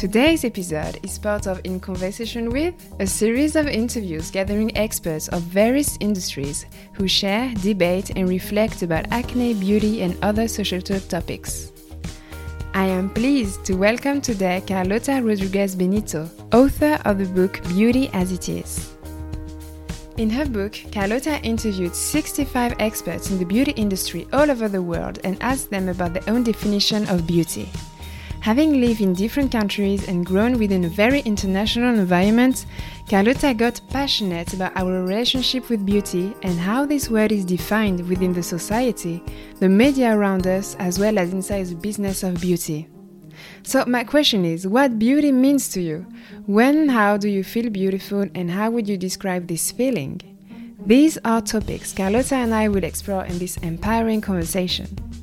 Today's episode is part of In Conversation with, a series of interviews gathering experts of various industries who share, debate, and reflect about acne, beauty, and other societal topics. I am pleased to welcome today Carlota Rodriguez Benito, author of the book Beauty as It Is. In her book, Carlota interviewed 65 experts in the beauty industry all over the world and asked them about their own definition of beauty. Having lived in different countries and grown within a very international environment, Carlota got passionate about our relationship with beauty and how this word is defined within the society, the media around us, as well as inside the business of beauty. So, my question is what beauty means to you? When and how do you feel beautiful, and how would you describe this feeling? These are topics Carlota and I will explore in this empowering conversation.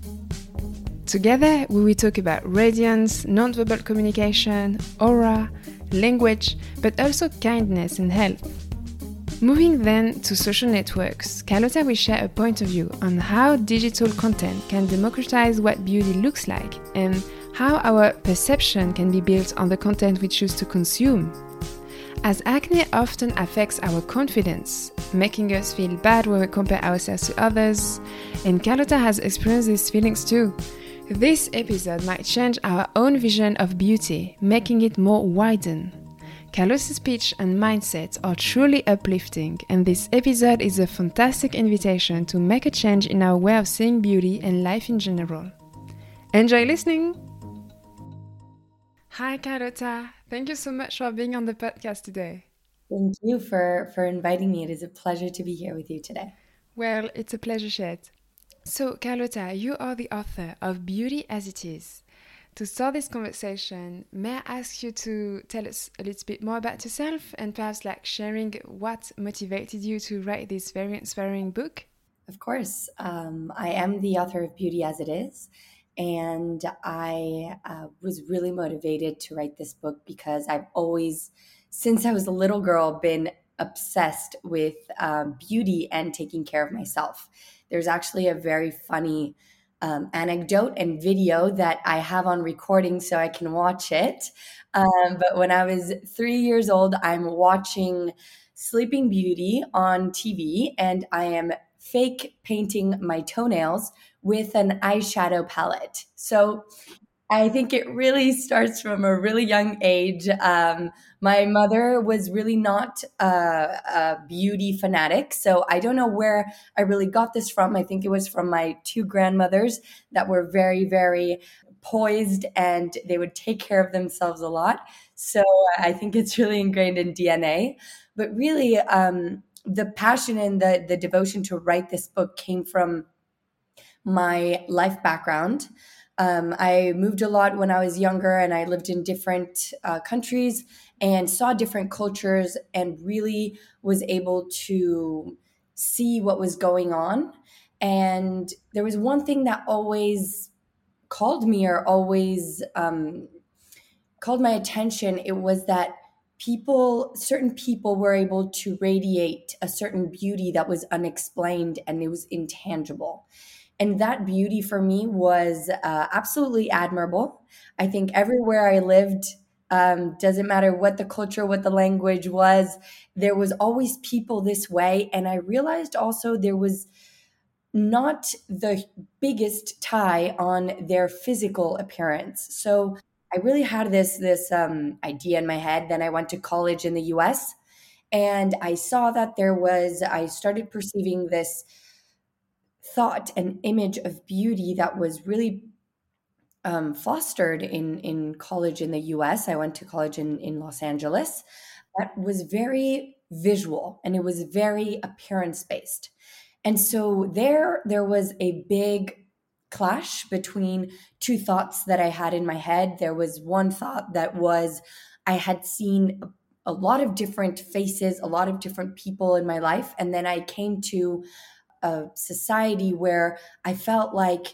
Together, we will talk about radiance, nonverbal communication, aura, language, but also kindness and health. Moving then to social networks, Carlota will share a point of view on how digital content can democratize what beauty looks like and how our perception can be built on the content we choose to consume. As acne often affects our confidence, making us feel bad when we compare ourselves to others, and Carlota has experienced these feelings too. This episode might change our own vision of beauty, making it more widened. Carlota's speech and mindset are truly uplifting, and this episode is a fantastic invitation to make a change in our way of seeing beauty and life in general. Enjoy listening! Hi, Carlota. Thank you so much for being on the podcast today. Thank you for, for inviting me. It is a pleasure to be here with you today. Well, it's a pleasure shared. So, Carlota, you are the author of Beauty as It Is. To start this conversation, may I ask you to tell us a little bit more about yourself and perhaps like sharing what motivated you to write this very inspiring book? Of course. Um, I am the author of Beauty as It Is. And I uh, was really motivated to write this book because I've always, since I was a little girl, been obsessed with um, beauty and taking care of myself. There's actually a very funny um, anecdote and video that I have on recording so I can watch it. Um, but when I was three years old, I'm watching Sleeping Beauty on TV and I am fake painting my toenails with an eyeshadow palette. So I think it really starts from a really young age. Um, my mother was really not a, a, beauty fanatic, so I don't know where I really got this from. I think it was from my two grandmothers that were very, very poised and they would take care of themselves a lot. So I think it's really ingrained in DNA. But really, um, the passion and the the devotion to write this book came from my life background. Um, I moved a lot when I was younger and I lived in different uh, countries and saw different cultures and really was able to see what was going on. And there was one thing that always called me or always um, called my attention. It was that people, certain people were able to radiate a certain beauty that was unexplained and it was intangible and that beauty for me was uh, absolutely admirable. I think everywhere I lived, um, doesn't matter what the culture, what the language was, there was always people this way. And I realized also there was not the biggest tie on their physical appearance. So I really had this this um, idea in my head. Then I went to college in the U.S. and I saw that there was. I started perceiving this thought and image of beauty that was really um, fostered in in college in the U.S. I went to college in in Los Angeles. That was very visual and it was very appearance based, and so there there was a big clash between two thoughts that I had in my head. There was one thought that was I had seen a lot of different faces, a lot of different people in my life, and then I came to a society where I felt like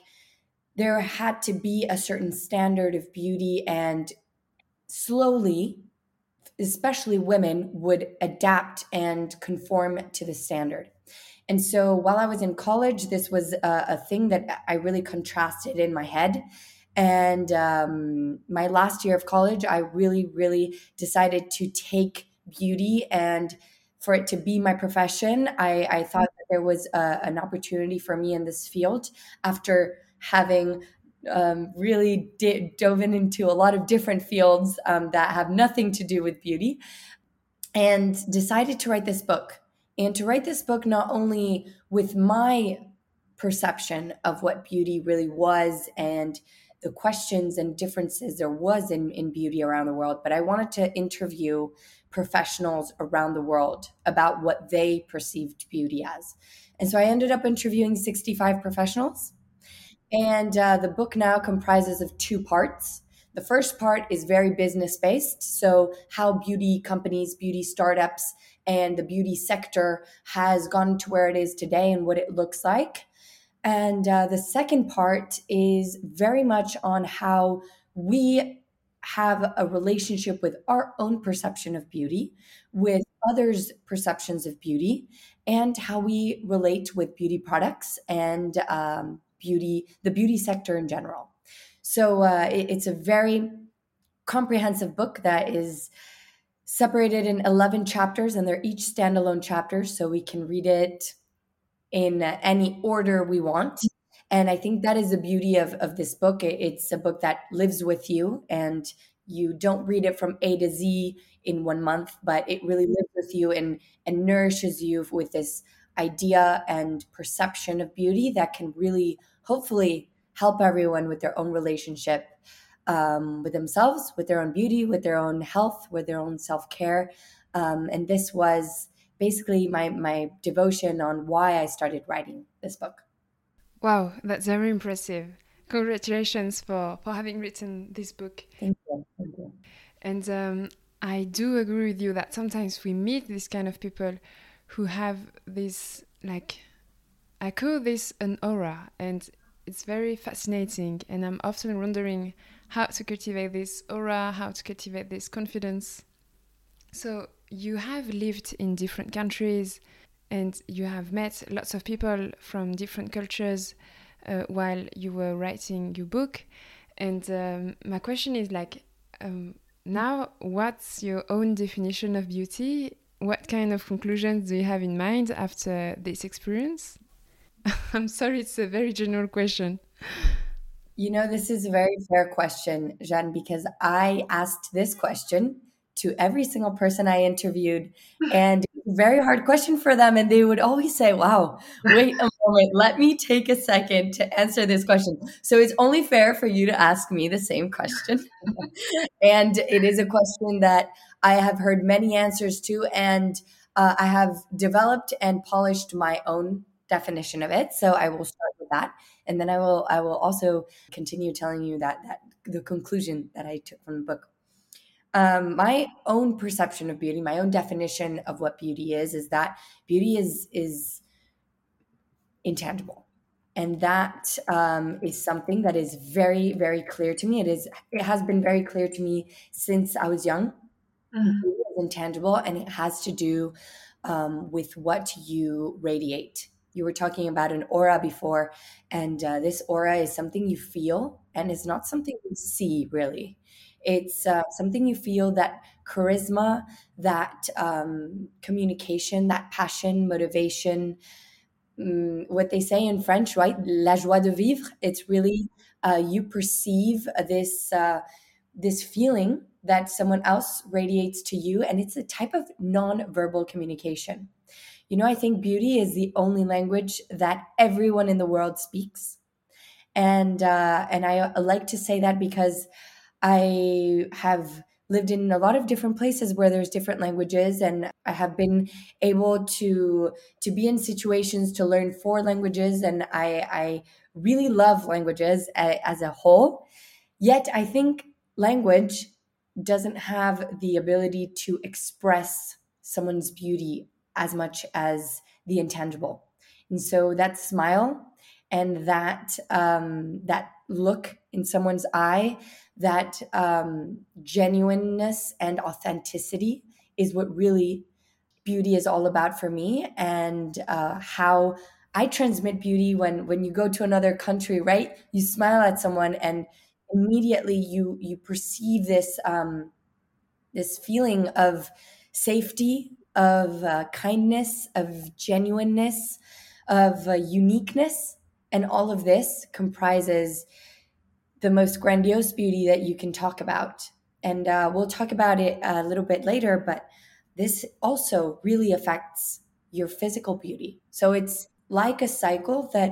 there had to be a certain standard of beauty, and slowly, especially women, would adapt and conform to the standard. And so while I was in college, this was a, a thing that I really contrasted in my head. And um, my last year of college, I really, really decided to take beauty and for it to be my profession. I, I thought that there was a, an opportunity for me in this field after having um, really di- dove into a lot of different fields um, that have nothing to do with beauty and decided to write this book. And to write this book not only with my perception of what beauty really was and the questions and differences there was in, in beauty around the world, but I wanted to interview professionals around the world about what they perceived beauty as. And so I ended up interviewing 65 professionals. And uh, the book now comprises of two parts. The first part is very business based. So, how beauty companies, beauty startups, and the beauty sector has gone to where it is today and what it looks like. And uh, the second part is very much on how we have a relationship with our own perception of beauty, with others' perceptions of beauty, and how we relate with beauty products and um, beauty, the beauty sector in general. So uh, it, it's a very comprehensive book that is separated in 11 chapters, and they're each standalone chapters, so we can read it in any order we want. And I think that is the beauty of, of this book. It's a book that lives with you and you don't read it from A to Z in one month, but it really lives with you and, and nourishes you with this idea and perception of beauty that can really, hopefully, help everyone with their own relationship um, with themselves, with their own beauty, with their own health, with their own self care. Um, and this was basically my my devotion on why I started writing this book. Wow, that's very impressive. Congratulations for for having written this book. Thank you. Thank you. And um, I do agree with you that sometimes we meet these kind of people who have this like I call this an aura and it's very fascinating and I'm often wondering how to cultivate this aura, how to cultivate this confidence. So you have lived in different countries and you have met lots of people from different cultures uh, while you were writing your book. And um, my question is like, um, now what's your own definition of beauty? What kind of conclusions do you have in mind after this experience? I'm sorry, it's a very general question. You know, this is a very fair question, Jeanne, because I asked this question to every single person I interviewed. And very hard question for them. And they would always say, Wow, wait a moment, let me take a second to answer this question. So it's only fair for you to ask me the same question. and it is a question that I have heard many answers to. And uh, I have developed and polished my own definition of it. So I will start with that. And then I will I will also continue telling you that that the conclusion that I took from the book um, my own perception of beauty, my own definition of what beauty is, is that beauty is is intangible, and that um, is something that is very very clear to me. It is it has been very clear to me since I was young. Mm-hmm. It is intangible, and it has to do um, with what you radiate. You were talking about an aura before, and uh, this aura is something you feel, and it's not something you see really it's uh, something you feel that charisma, that um, communication, that passion, motivation. Um, what they say in French, right? La joie de vivre. It's really uh, you perceive this uh, this feeling that someone else radiates to you, and it's a type of non-verbal communication. You know, I think beauty is the only language that everyone in the world speaks, and uh, and I like to say that because I have lived in a lot of different places where there's different languages and I have been able to to be in situations to learn four languages and I I really love languages as a whole. Yet I think language doesn't have the ability to express someone's beauty as much as the intangible. And so that smile and that um, that look in someone's eye, that um, genuineness and authenticity is what really beauty is all about for me, and uh, how I transmit beauty when when you go to another country, right? You smile at someone and immediately you you perceive this um, this feeling of safety, of uh, kindness, of genuineness, of uh, uniqueness, and all of this comprises the most grandiose beauty that you can talk about. And uh, we'll talk about it a little bit later, but this also really affects your physical beauty. So it's like a cycle that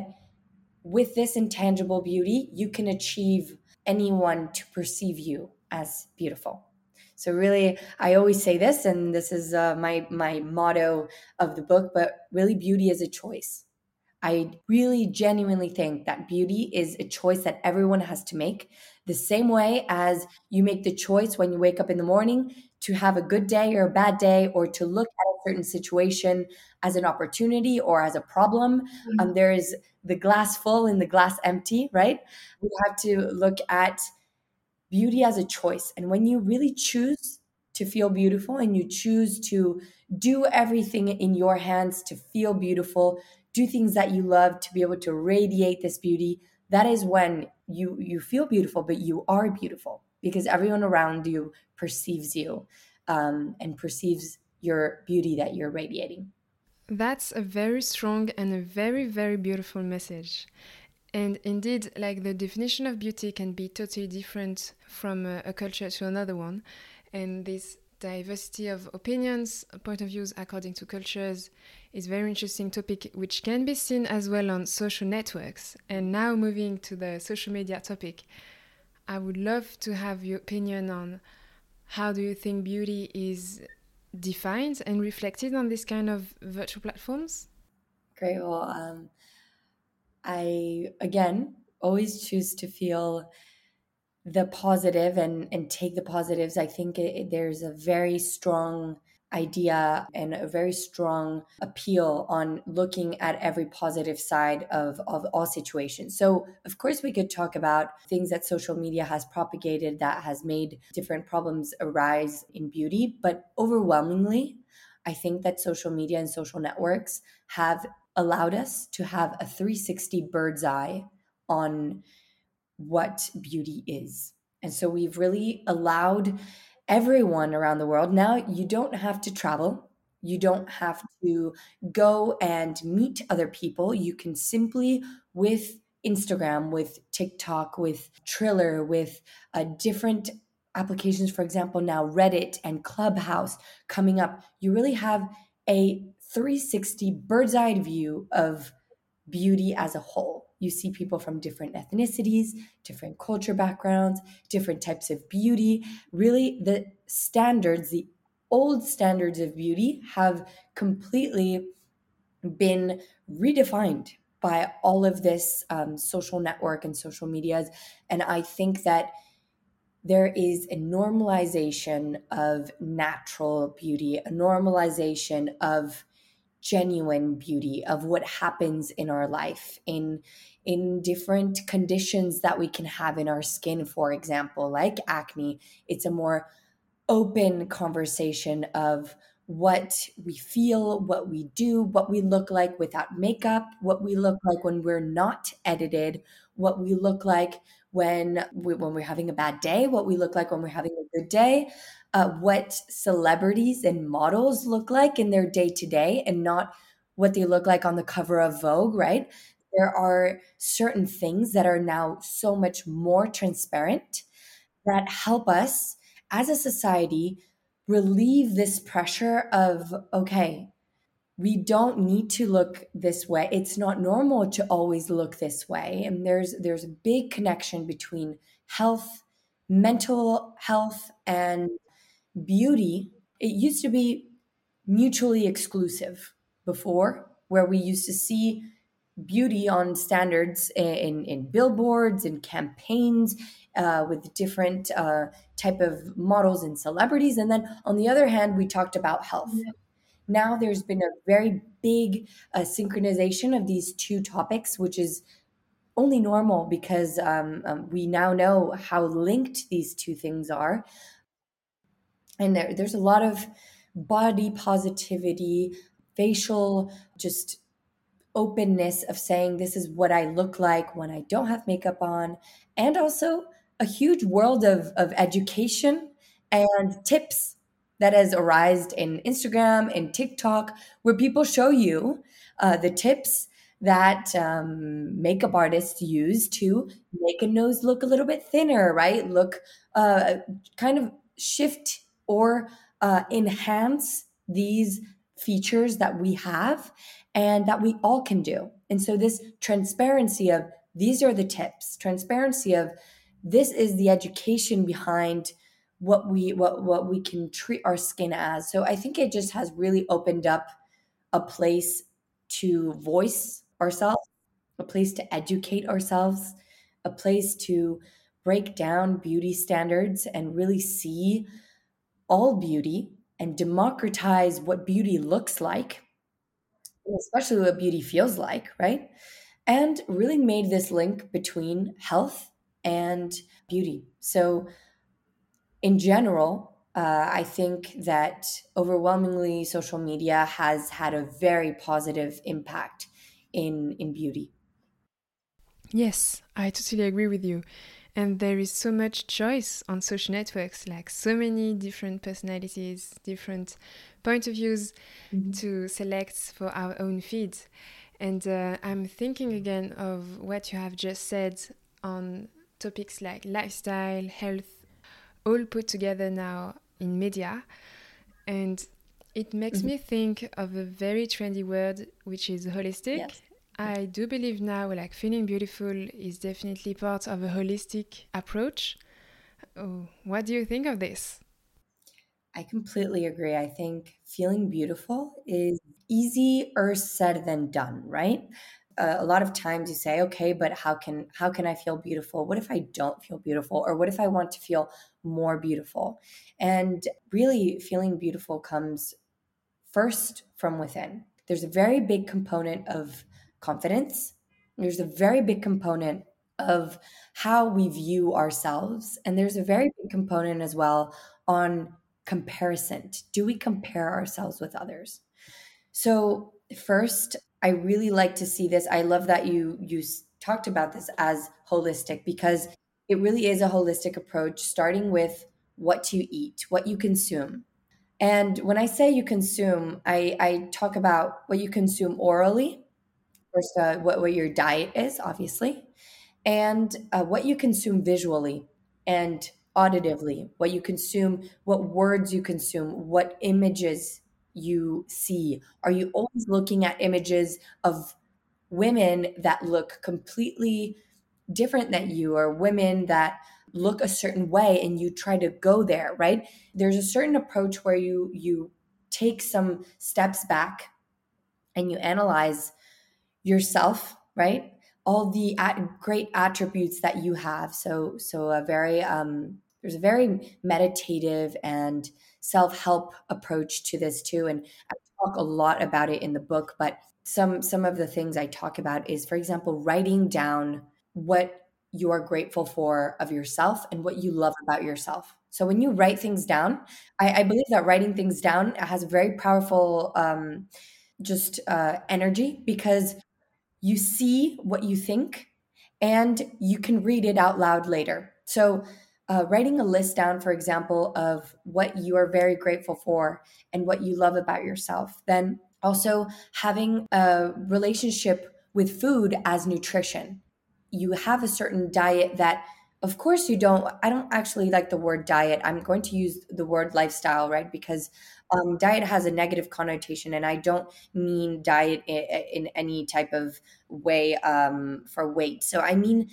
with this intangible beauty, you can achieve anyone to perceive you as beautiful. So really, I always say this, and this is uh, my my motto of the book. But really, beauty is a choice. I really genuinely think that beauty is a choice that everyone has to make, the same way as you make the choice when you wake up in the morning to have a good day or a bad day, or to look at a certain situation as an opportunity or as a problem. Mm-hmm. Um, there is the glass full and the glass empty, right? We have to look at beauty as a choice. And when you really choose to feel beautiful and you choose to do everything in your hands to feel beautiful, do things that you love to be able to radiate this beauty, that is when you you feel beautiful, but you are beautiful because everyone around you perceives you um, and perceives your beauty that you're radiating. That's a very strong and a very, very beautiful message. And indeed, like the definition of beauty can be totally different from a, a culture to another one. And this diversity of opinions, point of views according to cultures is very interesting topic which can be seen as well on social networks. And now moving to the social media topic, I would love to have your opinion on how do you think beauty is defined and reflected on this kind of virtual platforms? Great. Well, um, I again always choose to feel the positive and and take the positives. I think it, there's a very strong idea and a very strong appeal on looking at every positive side of, of all situations. So, of course, we could talk about things that social media has propagated that has made different problems arise in beauty, but overwhelmingly, I think that social media and social networks have allowed us to have a 360 bird's eye on what beauty is. And so we've really allowed everyone around the world. Now you don't have to travel. You don't have to go and meet other people. You can simply, with Instagram, with TikTok, with Triller, with uh, different applications, for example, now Reddit and Clubhouse coming up, you really have a 360 bird's eye view of beauty as a whole. You see people from different ethnicities, different culture backgrounds, different types of beauty. Really, the standards, the old standards of beauty, have completely been redefined by all of this um, social network and social medias. And I think that there is a normalization of natural beauty, a normalization of genuine beauty of what happens in our life in in different conditions that we can have in our skin for example like acne. It's a more open conversation of what we feel what we do what we look like without makeup what we look like when we're not edited what we look like when we, when we're having a bad day what we look like when we're having a good day uh, what celebrities and models look like in their day to day and not what they look like on the cover of Vogue, right? There are certain things that are now so much more transparent that help us as a society relieve this pressure of, okay, we don't need to look this way it's not normal to always look this way and there's there's a big connection between health mental health and beauty, it used to be mutually exclusive before, where we used to see beauty on standards in, in billboards and campaigns uh, with different uh, type of models and celebrities. And then on the other hand, we talked about health. Yeah. now there's been a very big uh, synchronization of these two topics, which is only normal because um, um, we now know how linked these two things are. And there, there's a lot of body positivity, facial just openness of saying this is what I look like when I don't have makeup on, and also a huge world of, of education and tips that has arisen in Instagram and TikTok, where people show you uh, the tips that um, makeup artists use to make a nose look a little bit thinner, right? Look, uh, kind of shift or uh, enhance these features that we have and that we all can do. And so, this transparency of these are the tips, transparency of this is the education behind what we what what we can treat our skin as. So I think it just has really opened up a place to voice ourselves, a place to educate ourselves, a place to break down beauty standards and really see all beauty and democratize what beauty looks like, especially what beauty feels like, right? And really made this link between health and beauty. So, in general, uh, I think that overwhelmingly social media has had a very positive impact in in beauty. Yes, I totally agree with you. And there is so much choice on social networks, like so many different personalities, different point of views mm-hmm. to select for our own feeds. And uh, I'm thinking again of what you have just said on topics like lifestyle, health, all put together now in media. And it makes mm-hmm. me think of a very trendy word, which is holistic. Yes. I do believe now, like feeling beautiful is definitely part of a holistic approach. Oh, what do you think of this? I completely agree. I think feeling beautiful is easier said than done, right? Uh, a lot of times you say, "Okay, but how can how can I feel beautiful? What if I don't feel beautiful, or what if I want to feel more beautiful?" And really, feeling beautiful comes first from within. There's a very big component of confidence. There's a very big component of how we view ourselves. And there's a very big component as well on comparison. Do we compare ourselves with others? So, first, I really like to see this. I love that you you talked about this as holistic because it really is a holistic approach starting with what you eat, what you consume. And when I say you consume, I, I talk about what you consume orally, first, uh, what, what your diet is, obviously, and uh, what you consume visually and auditively, what you consume, what words you consume, what images you see. Are you always looking at images of women that look completely different than you, or women that look a certain way and you try to go there right there's a certain approach where you you take some steps back and you analyze yourself right all the at- great attributes that you have so so a very um there's a very meditative and self-help approach to this too and i talk a lot about it in the book but some some of the things i talk about is for example writing down what you are grateful for of yourself and what you love about yourself. So when you write things down, I, I believe that writing things down has very powerful um, just uh, energy because you see what you think and you can read it out loud later. So uh, writing a list down, for example, of what you are very grateful for and what you love about yourself. Then also having a relationship with food as nutrition you have a certain diet that of course you don't i don't actually like the word diet. I'm going to use the word lifestyle right? Because um, diet has a negative connotation and i don't mean diet in, in any type of way um, for weight. So i mean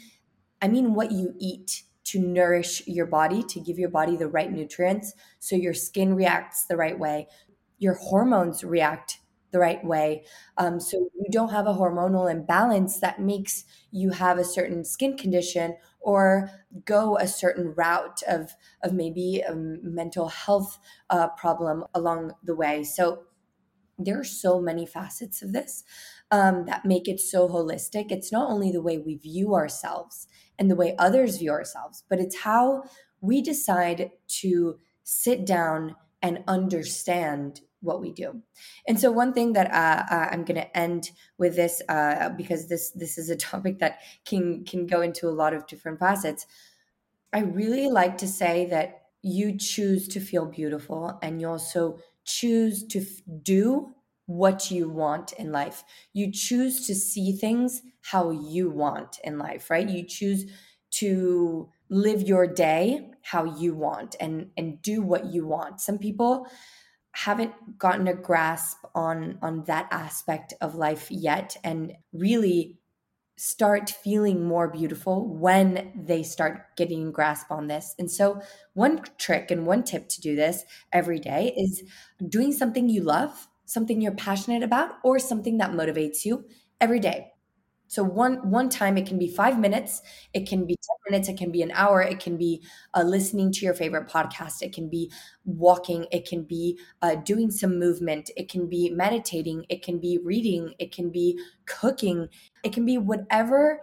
i mean what you eat to nourish your body to give your body the right nutrients so your skin reacts the right way your hormones react the right way. Um, so you don't have a hormonal imbalance that makes you have a certain skin condition or go a certain route of, of maybe a mental health uh, problem along the way. So there are so many facets of this um, that make it so holistic. It's not only the way we view ourselves and the way others view ourselves, but it's how we decide to sit down and understand what we do. And so one thing that uh, uh I'm going to end with this uh, because this this is a topic that can can go into a lot of different facets. I really like to say that you choose to feel beautiful and you also choose to f- do what you want in life. You choose to see things how you want in life, right? You choose to live your day how you want and and do what you want. Some people haven't gotten a grasp on on that aspect of life yet and really start feeling more beautiful when they start getting grasp on this. And so one trick and one tip to do this every day is doing something you love, something you're passionate about or something that motivates you every day. So one one time it can be five minutes, it can be ten minutes, it can be an hour, it can be uh, listening to your favorite podcast, it can be walking, it can be uh, doing some movement, it can be meditating, it can be reading, it can be cooking, it can be whatever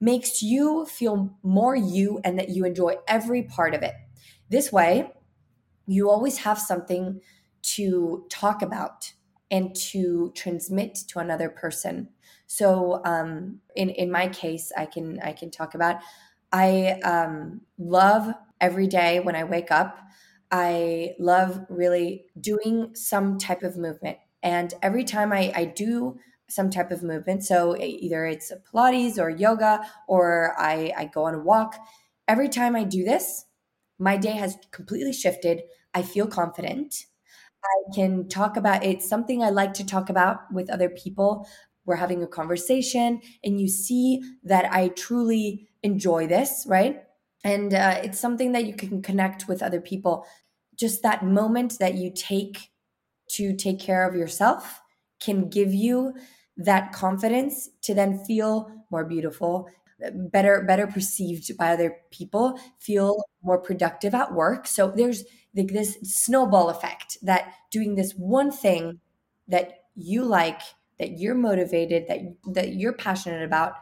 makes you feel more you and that you enjoy every part of it. This way, you always have something to talk about and to transmit to another person so um, in in my case, I can I can talk about. I um, love every day when I wake up. I love really doing some type of movement, and every time I, I do some type of movement, so either it's Pilates or yoga or I, I go on a walk. Every time I do this, my day has completely shifted. I feel confident. I can talk about it's something I like to talk about with other people we're having a conversation and you see that I truly enjoy this, right? And uh, it's something that you can connect with other people. Just that moment that you take to take care of yourself can give you that confidence to then feel more beautiful better better perceived by other people feel more productive at work so there's like this snowball effect that doing this one thing that you like that you're motivated, that that you're passionate about.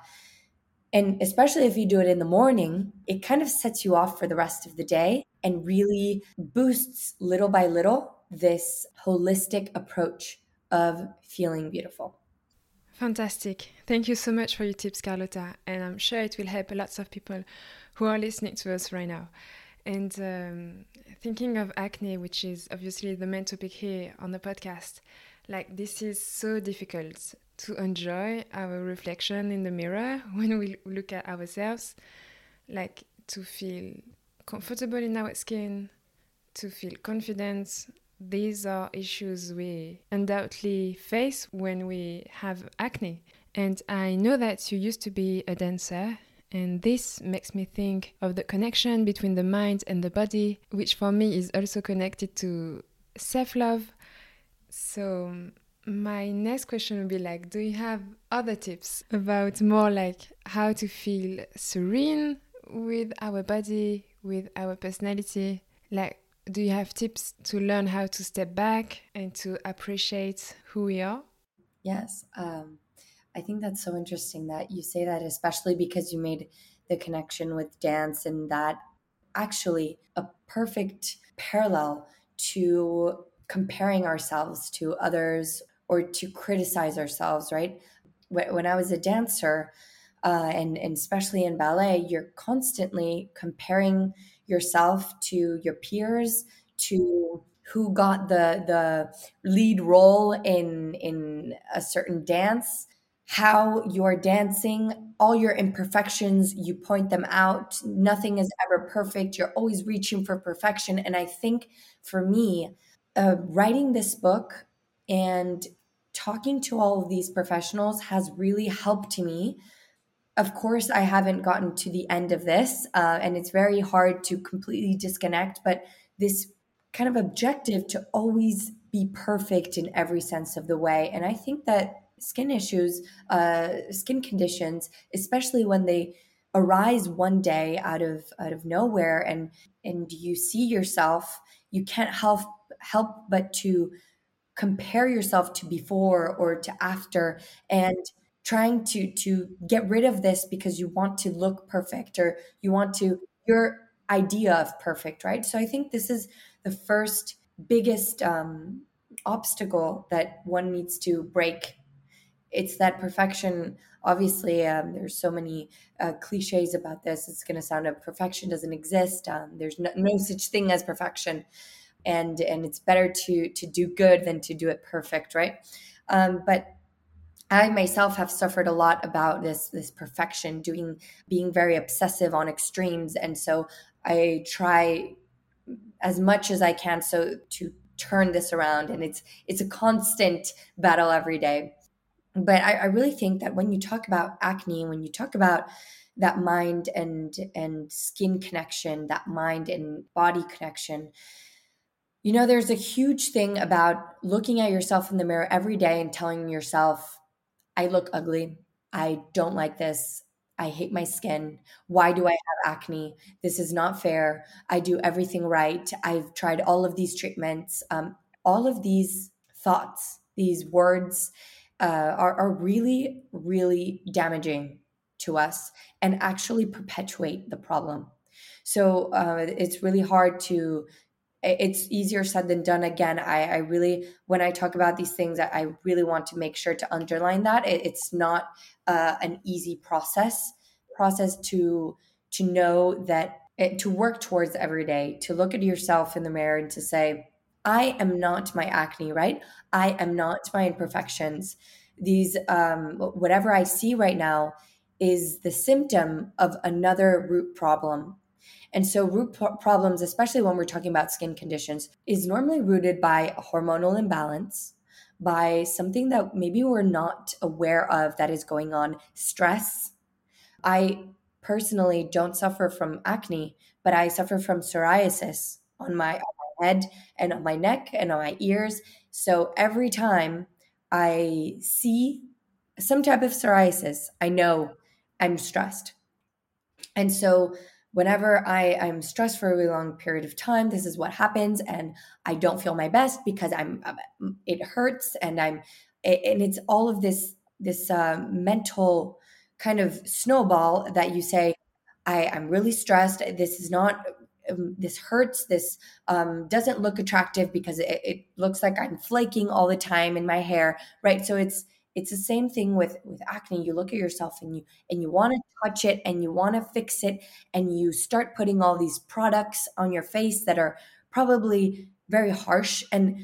And especially if you do it in the morning, it kind of sets you off for the rest of the day and really boosts little by little this holistic approach of feeling beautiful. Fantastic. Thank you so much for your tips, Carlota. And I'm sure it will help lots of people who are listening to us right now. And um, thinking of acne, which is obviously the main topic here on the podcast, like this is so difficult to enjoy our reflection in the mirror when we look at ourselves. Like to feel comfortable in our skin to feel confident. These are issues we undoubtedly face when we have acne. And i know that you used to be a dancer and this makes me think of the connection between the mind and the body which for me is also connected to self-love so my next question would be like, do you have other tips about more like how to feel serene with our body, with our personality? Like, do you have tips to learn how to step back and to appreciate who we are? Yes. Um, I think that's so interesting that you say that, especially because you made the connection with dance and that actually a perfect parallel to comparing ourselves to others or to criticize ourselves, right? When I was a dancer, uh, and, and especially in ballet, you're constantly comparing yourself to your peers, to who got the the lead role in in a certain dance how you're dancing all your imperfections you point them out nothing is ever perfect you're always reaching for perfection and i think for me uh, writing this book and talking to all of these professionals has really helped me. Of course, I haven't gotten to the end of this, uh, and it's very hard to completely disconnect, but this kind of objective to always be perfect in every sense of the way. And I think that skin issues, uh, skin conditions, especially when they arise one day out of out of nowhere and and you see yourself you can't help help but to compare yourself to before or to after and trying to to get rid of this because you want to look perfect or you want to your idea of perfect right? So i think this is the first biggest um, obstacle that one needs to break. It's that perfection. Obviously um, there's so many uh, cliches about this. It's going to sound like perfection doesn't exist. Um, there's no, no, such thing as perfection and and it's better to to do good than to do it perfect right? Um, but I myself have suffered a lot about this this perfection, doing being very obsessive on extremes, and so I try as much as I can so to turn this around, and it's it's a constant battle every day. But I, I really think that when you talk about acne, when you talk about that mind and and skin connection, that mind and body connection, you know, there's a huge thing about looking at yourself in the mirror every day and telling yourself I look ugly. I don't like this. I hate my skin. Why do I have acne? This is not fair. I do everything right. I've tried all of these treatments. Um, all of these thoughts, these words uh, are, are really, really damaging to us and actually perpetuate the problem. So uh, it's really hard to it's easier said than done. Again I, I really when i talk about these things i really want to make sure to underline that. It, it's not uh, an easy process process to to know that it, to work towards every day to look at yourself in the mirror and to say i am not my acne right? I am not my imperfections. These um, whatever i see right now is the symptom of another root problem and so, root problems, especially when we're talking about skin conditions, is normally rooted by a hormonal imbalance, by something that maybe we're not aware of that is going on, stress. I personally don't suffer from acne, but I suffer from psoriasis on my, on my head and on my neck and on my ears. So, every time I see some type of psoriasis, I know I'm stressed. And so whenever I, I'm stressed for a really long period of time, this is what happens. And I don't feel my best because I'm, it hurts and I'm, and it's all of this, this uh, mental kind of snowball that you say, I, I'm really stressed. This is not, um, this hurts. This um, doesn't look attractive because it, it looks like I'm flaking all the time in my hair. Right. So it's, it's the same thing with with acne. You look at yourself and you and you want to touch it and you want to fix it and you start putting all these products on your face that are probably very harsh and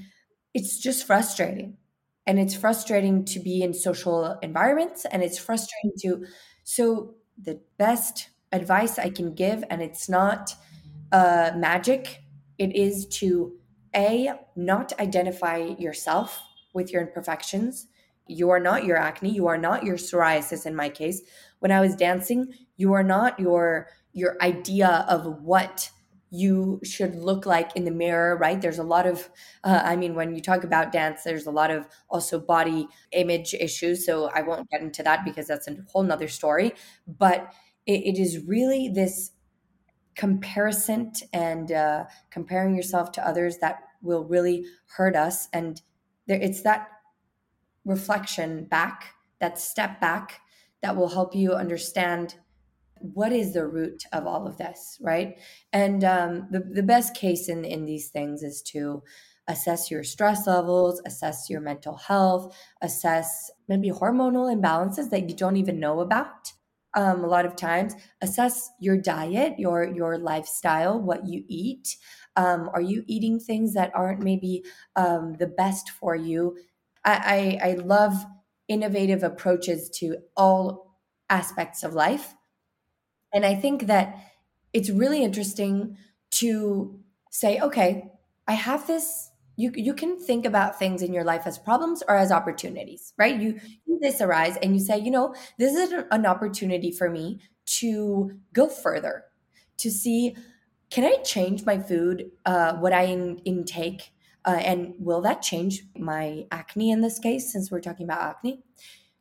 it's just frustrating. And it's frustrating to be in social environments and it's frustrating to so the best advice i can give and it's not uh, magic it is to a not identify yourself with your imperfections you are not your acne you are not your psoriasis in my case. When i was dancing you are not your your idea of what you should look like in the mirror right? There's a lot of uh, i mean when you talk about dance there's a lot of also body image issues so i won't get into that because that's a whole nother story. But it, it is really this comparison and uh, comparing yourself to others that will really hurt us and there, it's that reflection back, that step back that will help you understand what is the root of all of this, right? And um, the, the best case in, in these things is to assess your stress levels, assess your mental health, assess maybe hormonal imbalances that you don't even know about. Um, a lot of times, assess your diet, your your lifestyle, what you eat. Um, are you eating things that aren't maybe um, the best for you? I, I, I love innovative approaches to all aspects of life. And I think that it's really interesting to say, okay, I have this. You, you can think about things in your life as problems or as opportunities, right? You, you this arise and you say, you know, this is an opportunity for me to go further, to see, can I change my food, uh, what I in, intake? Uh, and will that change my acne in this case, since we're talking about acne?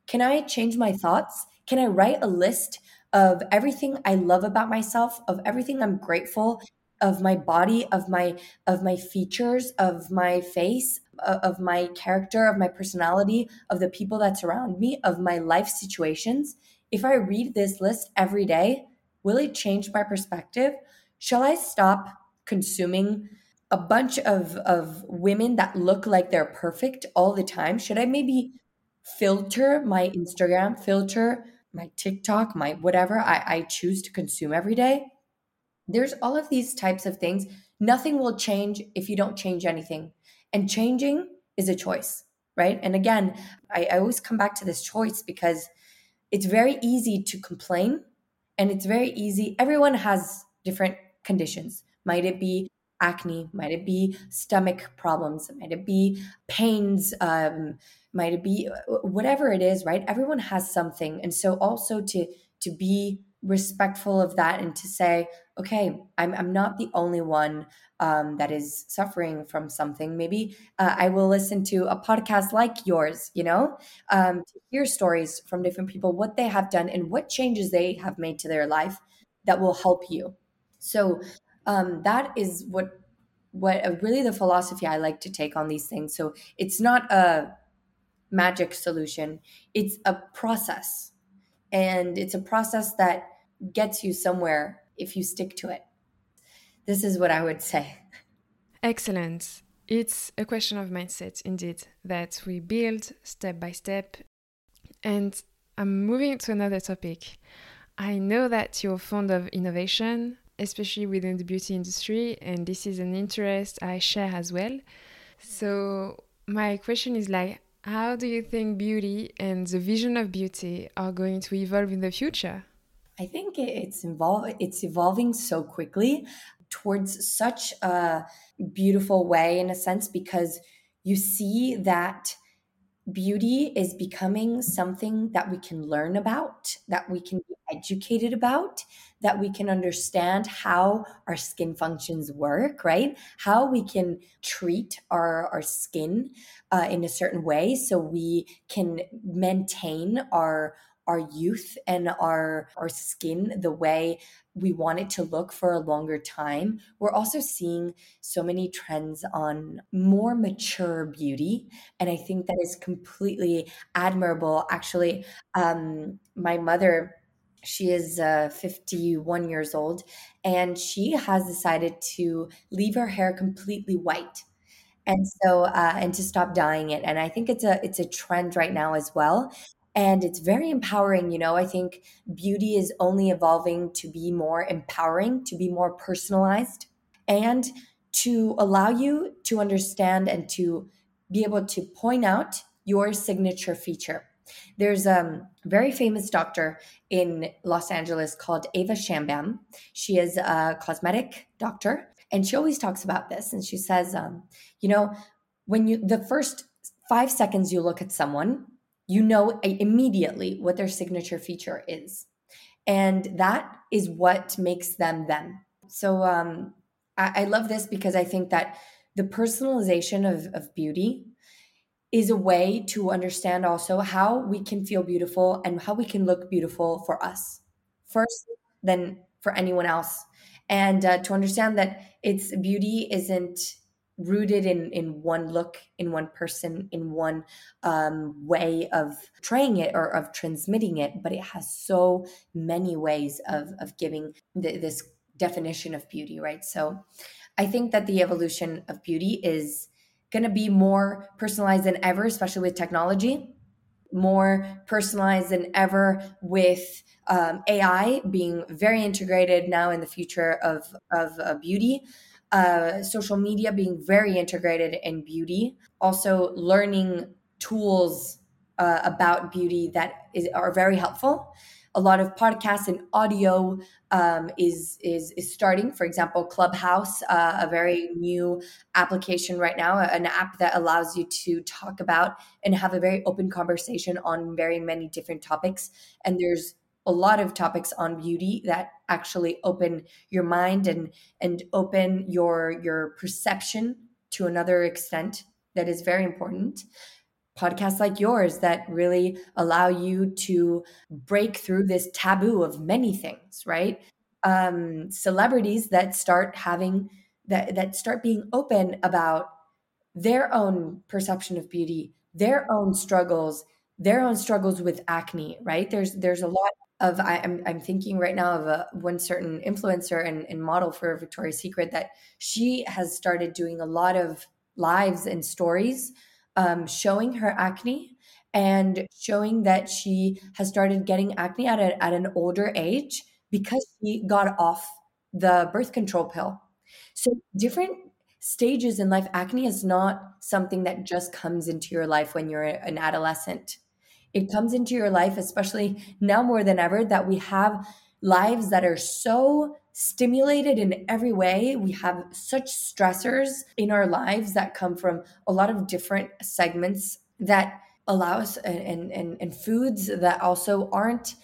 Can I change my thoughts? Can I write a list of everything I love about myself, of everything I'm grateful of my body of my of my features of my face of my character, of my personality, of the people that surround me, of my life situations, if I read this list every day, will it change my perspective? Shall I stop consuming a bunch of, of women that look like they're perfect all the time? Should I maybe filter my Instagram, filter my TikTok, my whatever I, I choose to consume every day? There's all of these types of things. Nothing will change if you don't change anything. And changing is a choice, right? And again, I, I always come back to this choice because it's very easy to complain and it's very easy. Everyone has different conditions. Might it be acne? Might it be stomach problems? Might it be pains? Um, might it be uh, whatever it is, right? Everyone has something. And so also to to be respectful of that and to say, okay, I'm, I'm not the only one um, that is suffering from something. Maybe uh, I will listen to a podcast like yours, you know, um, to hear stories from different people, what they have done and what changes they have made to their life that will help you. So um, that is what what uh, really the philosophy I like to take on these things. So it's not a magic solution; it's a process and it's a process that gets you somewhere if you stick to it. This is what I would say. Excellent. It's a question of mindset, indeed, that we build step by step. And I'm moving to another topic. I know that you're fond of innovation, especially within the beauty industry, and this is an interest I share as well. So, my question is like, how do you think beauty and the vision of beauty are going to evolve in the future? I think it's it's evolving so quickly towards such a beautiful way in a sense because you see that beauty is becoming something that we can learn about, that we can be educated about, that we can understand how our skin functions work, right? How we can treat our, our skin uh, in a certain way so we can maintain our our youth and our our skin the way we want it to look for a longer time. We're also seeing so many trends on more mature beauty and i think that is completely admirable. Actually um, my mother she is uh, 51 years old and she has decided to leave her hair completely white. And so uh, and to stop dyeing it. And i think it's a it's a trend right now as well and it's very empowering you know i think beauty is only evolving to be more empowering to be more personalized and to allow you to understand and to be able to point out your signature feature there's a very famous doctor in Los Angeles called Ava Shamban. She is a cosmetic doctor, and she always talks about this. And she says, um, you know, when you the first five seconds you look at someone, you know immediately what their signature feature is. And that is what makes them them. So um, I, I love this because I think that the personalization of, of beauty is a way to understand also how we can feel beautiful and how we can look beautiful for us first, then for anyone else. And uh, to understand that it's beauty isn't rooted in in one look in one person in one um, way of trying it or of transmitting it but it has so many ways of of giving the, this definition of beauty right? So i think that the evolution of beauty is going to be more personalized than ever especially with technology more personalized than ever with um, ai being very integrated now in the future of of uh, beauty uh, social media being very integrated in beauty, also learning tools uh, about beauty that is, are very helpful. A lot of podcasts and audio um, is, is is starting. For example, Clubhouse, uh, a very new application right now, an app that allows you to talk about and have a very open conversation on very many different topics. And there's a lot of topics on beauty that actually open your mind and and open your your perception to another extent that is very important podcasts like yours that really allow you to break through this taboo of many things right um, celebrities that start having that that start being open about their own perception of beauty, their own struggles, their own struggles with acne, right? There's there's a lot of I, am I'm, I'm thinking right now of a one certain influencer and, and model for Victoria's Secret that she has started doing a lot of lives and stories um, showing her acne and showing that she has started getting acne at, a, at an older age because she got off the birth control pill. So different stages in life acne is not something that just comes into your life when you're an adolescent it comes into your life, especially now more than ever, that we have lives that are so stimulated in every way. We have such stressors in our lives that come from a lot of different segments that allow us and, and, and foods that also aren't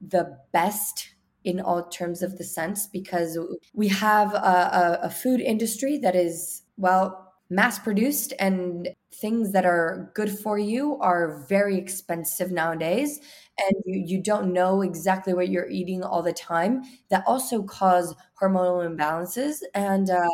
the best in all terms of the sense because we have a, a, a food industry that is well mass produced and things that are good for you are very expensive nowadays. And you, you don't know exactly what you're eating all the time. That also cause hormonal imbalances. And uh,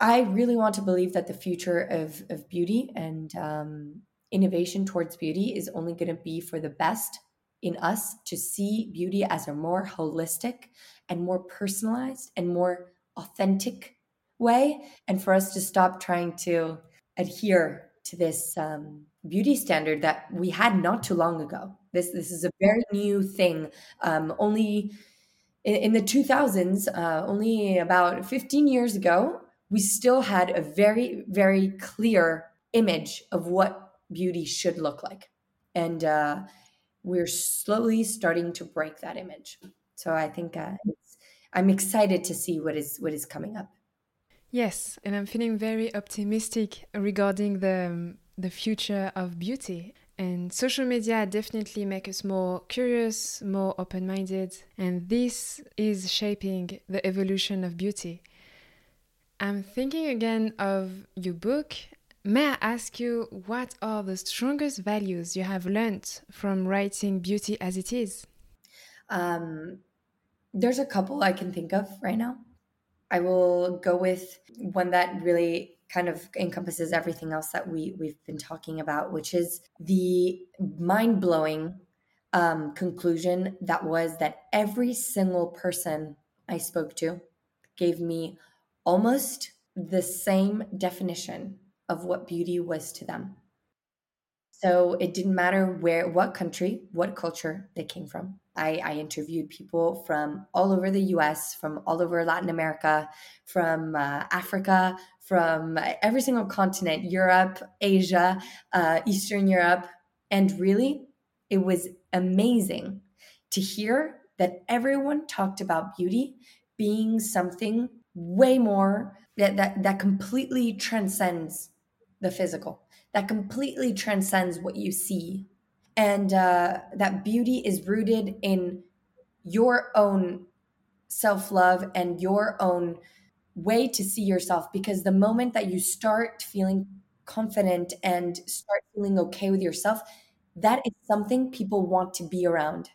i really want to believe that the future of, of beauty and um, innovation towards beauty is only going to be for the best in us to see beauty as a more holistic and more personalized and more authentic way and for us to stop trying to adhere to this um, beauty standard that we had not too long ago. This this is a very new thing um, only in, in, the 2000s uh, only about 15 years ago we still had a very very clear image of what beauty should look like. And uh, we're slowly starting to break that image. So i think uh, i'm excited to see what is what is coming up Yes, and I'm feeling very optimistic regarding the um, the future of beauty. And social media definitely make us more curious, more open-minded, and this is shaping the evolution of beauty. I'm thinking again of your book. May I ask you what are the strongest values you have learned from writing Beauty as It Is? Um, there's a couple I can think of right now. I will go with one that really kind of encompasses everything else that we we've been talking about, which is the mind blowing um, conclusion that was that every single person I spoke to gave me almost the same definition of what beauty was to them. So it didn't matter where, what country, what culture they came from. I, I, interviewed people from all over the US, from all over Latin America, from uh, Africa, from every single continent Europe, Asia, uh, Eastern Europe. And really, it was amazing to hear that everyone talked about beauty being something way more that, that, that completely transcends the physical that completely transcends what you see. And uh, that beauty is rooted in your own self love and your own way to see yourself. Because the moment that you start feeling confident and start feeling okay with yourself, that is something people want to be around.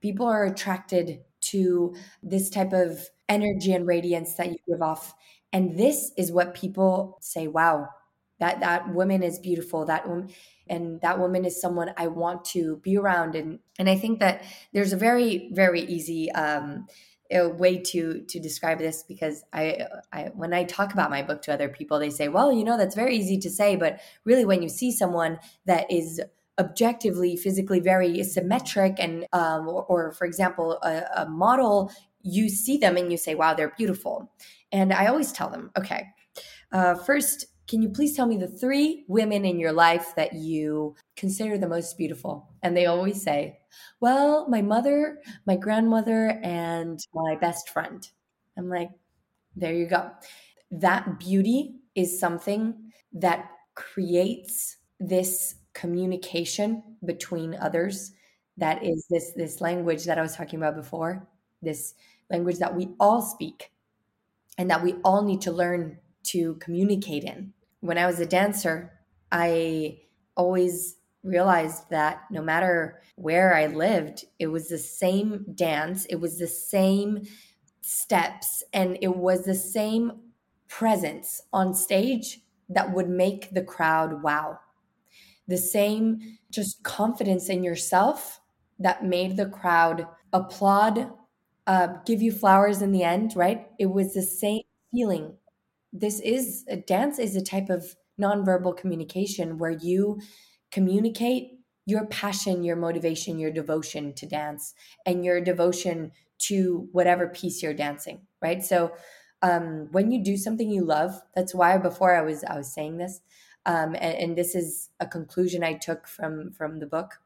People are attracted to this type of energy and radiance that you give off. And this is what people say, wow, that that woman is beautiful that woman and that woman is someone i want to be around. And and i think that there's a very very easy um way to to describe this because I, I when I talk about my book to other people, they say, "Well, you know, that's very easy to say, but really, when you see someone that is objectively physically very symmetric and um, or, or, for example a, a model you see them and you say wow they're beautiful. And i always tell them okay uh, first can you please tell me the three women in your life that you consider the most beautiful? And they always say, well, my mother, my grandmother, and my best friend. I'm like, there you go. That beauty is something that creates this communication between others that is this this language that I was talking about before, this language that we all speak and that we all need to learn to communicate in when I was a dancer, I always realized that no matter where I lived, it was the same dance, it was the same steps, and it was the same presence on stage that would make the crowd wow. The same just confidence in yourself that made the crowd applaud, uh, give you flowers in the end, right? It was the same feeling. This is a dance is a type of nonverbal communication where you communicate your passion, your motivation, your devotion to dance, and your devotion to whatever piece you're dancing, right? So um, when you do something you love, that's why before I was I was saying this, um, and, and this is a conclusion I took from from the book.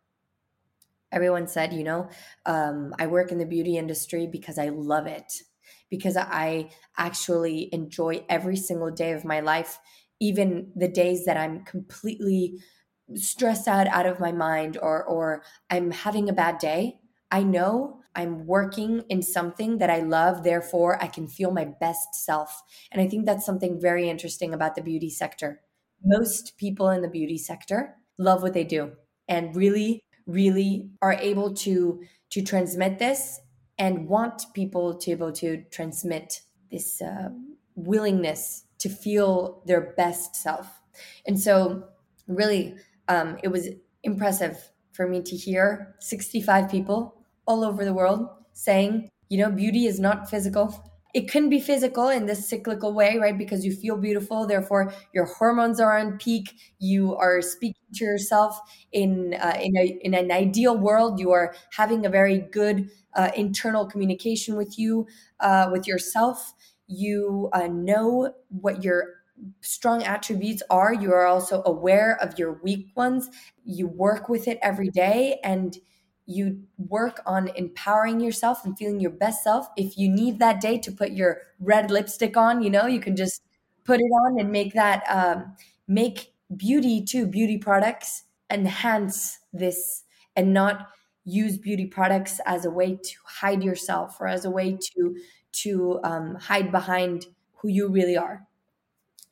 Everyone said, you know, um, I work in the beauty industry because I love it, because I actually enjoy every single day of my life, even the days that I'm completely stressed out out of my mind or or I'm having a bad day. I know I'm working in something that I love, therefore I can feel my best self. And I think that's something very interesting about the beauty sector. Most people in the beauty sector love what they do and really really are able to to transmit this and want people to be able to transmit this uh, willingness to feel their best self. And so really um, it was impressive for me to hear 65 people all over the world saying, you know, beauty is not physical. It can be physical in this cyclical way, right? Because you feel beautiful, therefore your hormones are on peak. You are speaking to yourself in uh, in a in an ideal world. You are having a very good uh, internal communication with you, uh, with yourself. You uh, know what your strong attributes are. You are also aware of your weak ones. You work with it every day, and you work on empowering yourself and feeling your best self. If you need that day to put your red lipstick on, you know, you can just put it on and make that um, make beauty too, beauty products enhance this and not use beauty products as a way to hide yourself or as a way to to um, hide behind who you really are.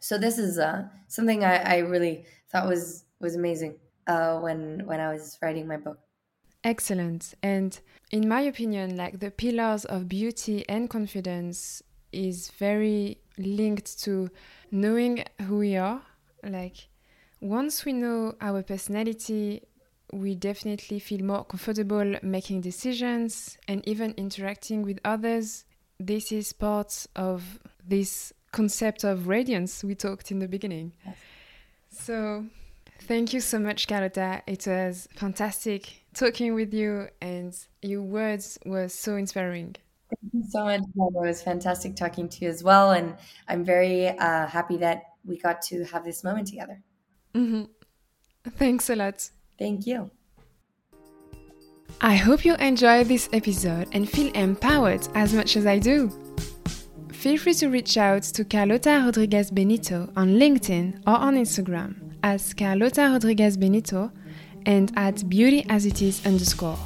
So this is uh, something I, I really thought was was amazing uh, when when I was writing my book. Excellent. And in my opinion, like the pillars of beauty and confidence is very linked to knowing who we are. Like once we know our personality, we definitely feel more comfortable making decisions and even interacting with others. This is part of this concept of radiance we talked in the beginning. Yes. So, thank you so much, Carlota. It was fantastic talking with you, and your words were so inspiring. Thank you so much. It was fantastic talking to you as well, and I'm very uh, happy that we got to have this moment together. Mm-hmm. Thanks a lot. Thank you. I hope you enjoyed this episode and feel empowered as much as I do. Feel free to reach out to Carlota Rodriguez Benito on LinkedIn or on Instagram as Carlota Rodriguez Benito and at beautyasit underscore.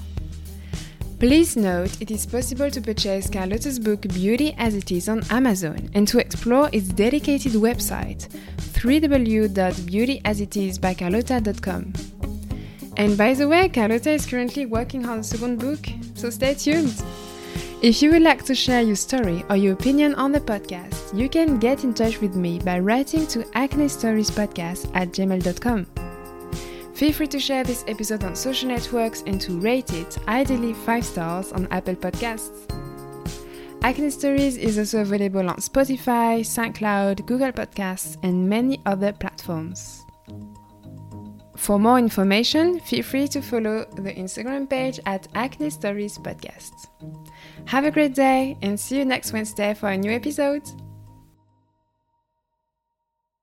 Please note it is possible to purchase Carlota's book Beauty as It Is on Amazon and to explore its dedicated website www.beautyasitisbycarlotta.com. And by the way, Carlota is currently working on a second book, so stay tuned. If you would like to share your story or your opinion on the podcast, you can get in touch with me by writing to acne stories podcast at gmail.com. Feel free to share this episode on social networks and to rate it, ideally 5 stars, on Apple Podcasts. Acne Stories is also available on Spotify, SoundCloud, Google Podcasts, and many other platforms. For more information, feel free to follow the Instagram page at Acne Stories Podcast. Have a great day and see you next Wednesday for a new episode.